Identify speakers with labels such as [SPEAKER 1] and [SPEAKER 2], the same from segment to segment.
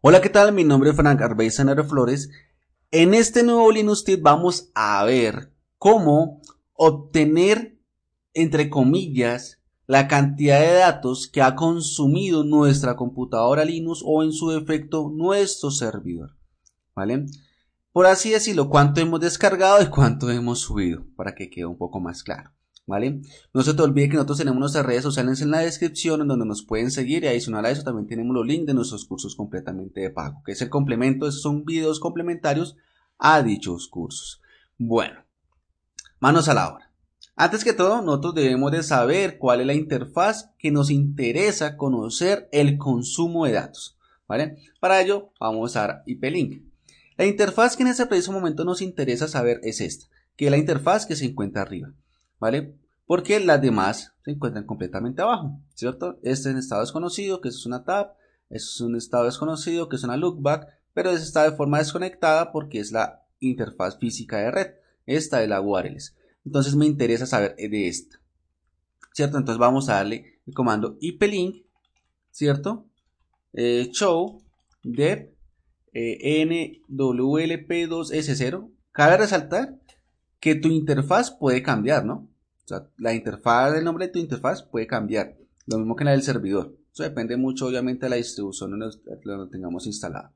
[SPEAKER 1] Hola, ¿qué tal? Mi nombre es Frank Arbey Sanaro Flores. En este nuevo Linux Tip vamos a ver cómo obtener, entre comillas, la cantidad de datos que ha consumido nuestra computadora Linux o en su defecto nuestro servidor. ¿Vale? Por así decirlo, cuánto hemos descargado y cuánto hemos subido, para que quede un poco más claro. No se te olvide que nosotros tenemos nuestras redes sociales en la descripción en donde nos pueden seguir y adicional a eso también tenemos los links de nuestros cursos completamente de pago, que es el complemento, esos son videos complementarios a dichos cursos. Bueno, manos a la obra. Antes que todo, nosotros debemos de saber cuál es la interfaz que nos interesa conocer el consumo de datos. ¿Vale? Para ello, vamos a dar IP-Link. La interfaz que en este preciso momento nos interesa saber es esta, que es la interfaz que se encuentra arriba. ¿Vale? Porque las demás se encuentran completamente abajo, ¿cierto? Este es un estado desconocido, que es una tab, este es un estado desconocido, que es una lookback, pero este está de forma desconectada porque es la interfaz física de red. Esta es la wireless. Entonces me interesa saber de esta, ¿cierto? Entonces vamos a darle el comando iplink, ¿cierto? Eh, show dep eh, nwlp2s0. Cabe resaltar que tu interfaz puede cambiar, ¿no? O sea, la interfaz, el nombre de tu interfaz puede cambiar. Lo mismo que la del servidor. Eso depende mucho, obviamente, de la distribución donde lo tengamos instalado.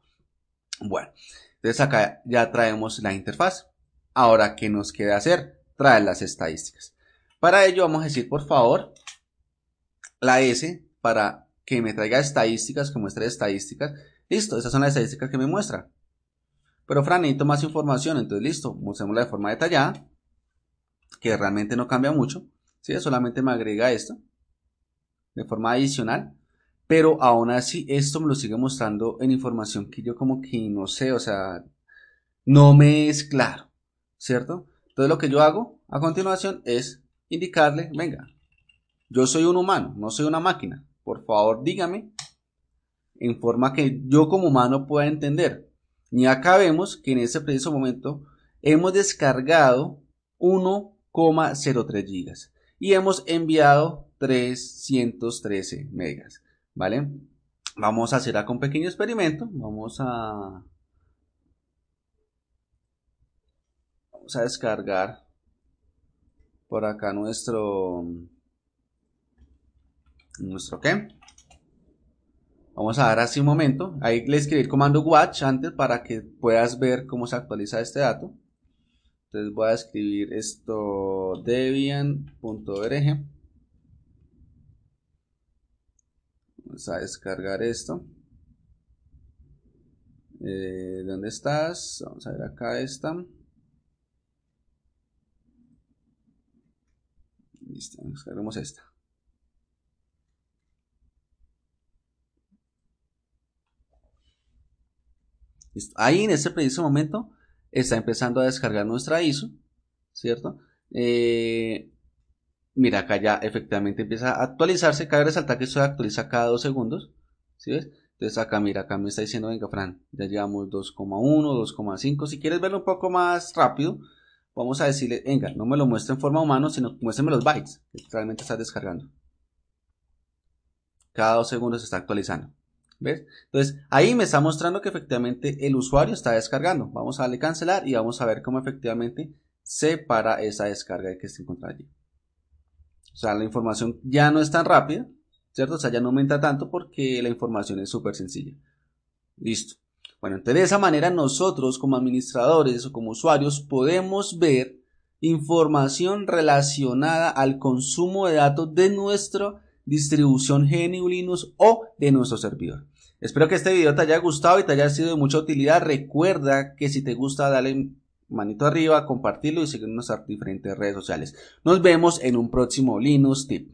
[SPEAKER 1] Bueno, entonces acá ya traemos la interfaz. Ahora, ¿qué nos queda hacer? Traer las estadísticas. Para ello, vamos a decir, por favor, la S para que me traiga estadísticas, que muestre estadísticas. Listo, esas son las estadísticas que me muestra. Pero Fran, necesito más información, entonces listo, mostrémosla de forma detallada, que realmente no cambia mucho, ¿sí? solamente me agrega esto, de forma adicional, pero aún así esto me lo sigue mostrando en información que yo como que no sé, o sea, no me es claro, ¿cierto? Entonces lo que yo hago a continuación es indicarle, venga, yo soy un humano, no soy una máquina, por favor dígame en forma que yo como humano pueda entender. Y acá vemos que en este preciso momento hemos descargado 1,03 gigas y hemos enviado 313 megas, ¿vale? Vamos a hacer acá un pequeño experimento. Vamos a vamos a descargar por acá nuestro nuestro qué Vamos a dar así un momento. Ahí le escribí el comando watch antes para que puedas ver cómo se actualiza este dato. Entonces voy a escribir esto debian.org. Vamos a descargar esto. Eh, ¿Dónde estás? Vamos a ver acá esta. Listo, descargamos esta. Ahí en ese preciso momento está empezando a descargar nuestra ISO, ¿cierto? Eh, mira, acá ya efectivamente empieza a actualizarse. Cabe resaltar que esto se actualiza cada dos segundos, ¿sí ves? Entonces acá, mira, acá me está diciendo, venga, Fran, ya llevamos 2,1, 2,5. Si quieres verlo un poco más rápido, vamos a decirle, venga, no me lo muestre en forma humana, sino muéstrame los bytes que realmente está descargando. Cada dos segundos se está actualizando. ¿Ves? Entonces, ahí me está mostrando que efectivamente el usuario está descargando. Vamos a darle cancelar y vamos a ver cómo efectivamente se para esa descarga que se encuentra allí. O sea, la información ya no es tan rápida, ¿cierto? O sea, ya no aumenta tanto porque la información es súper sencilla. Listo. Bueno, entonces de esa manera nosotros como administradores o como usuarios podemos ver información relacionada al consumo de datos de nuestra distribución GNU Linux o de nuestro servidor. Espero que este video te haya gustado y te haya sido de mucha utilidad. Recuerda que si te gusta, dale manito arriba, compartirlo y seguirnos en nuestras diferentes redes sociales. Nos vemos en un próximo Linux Tip.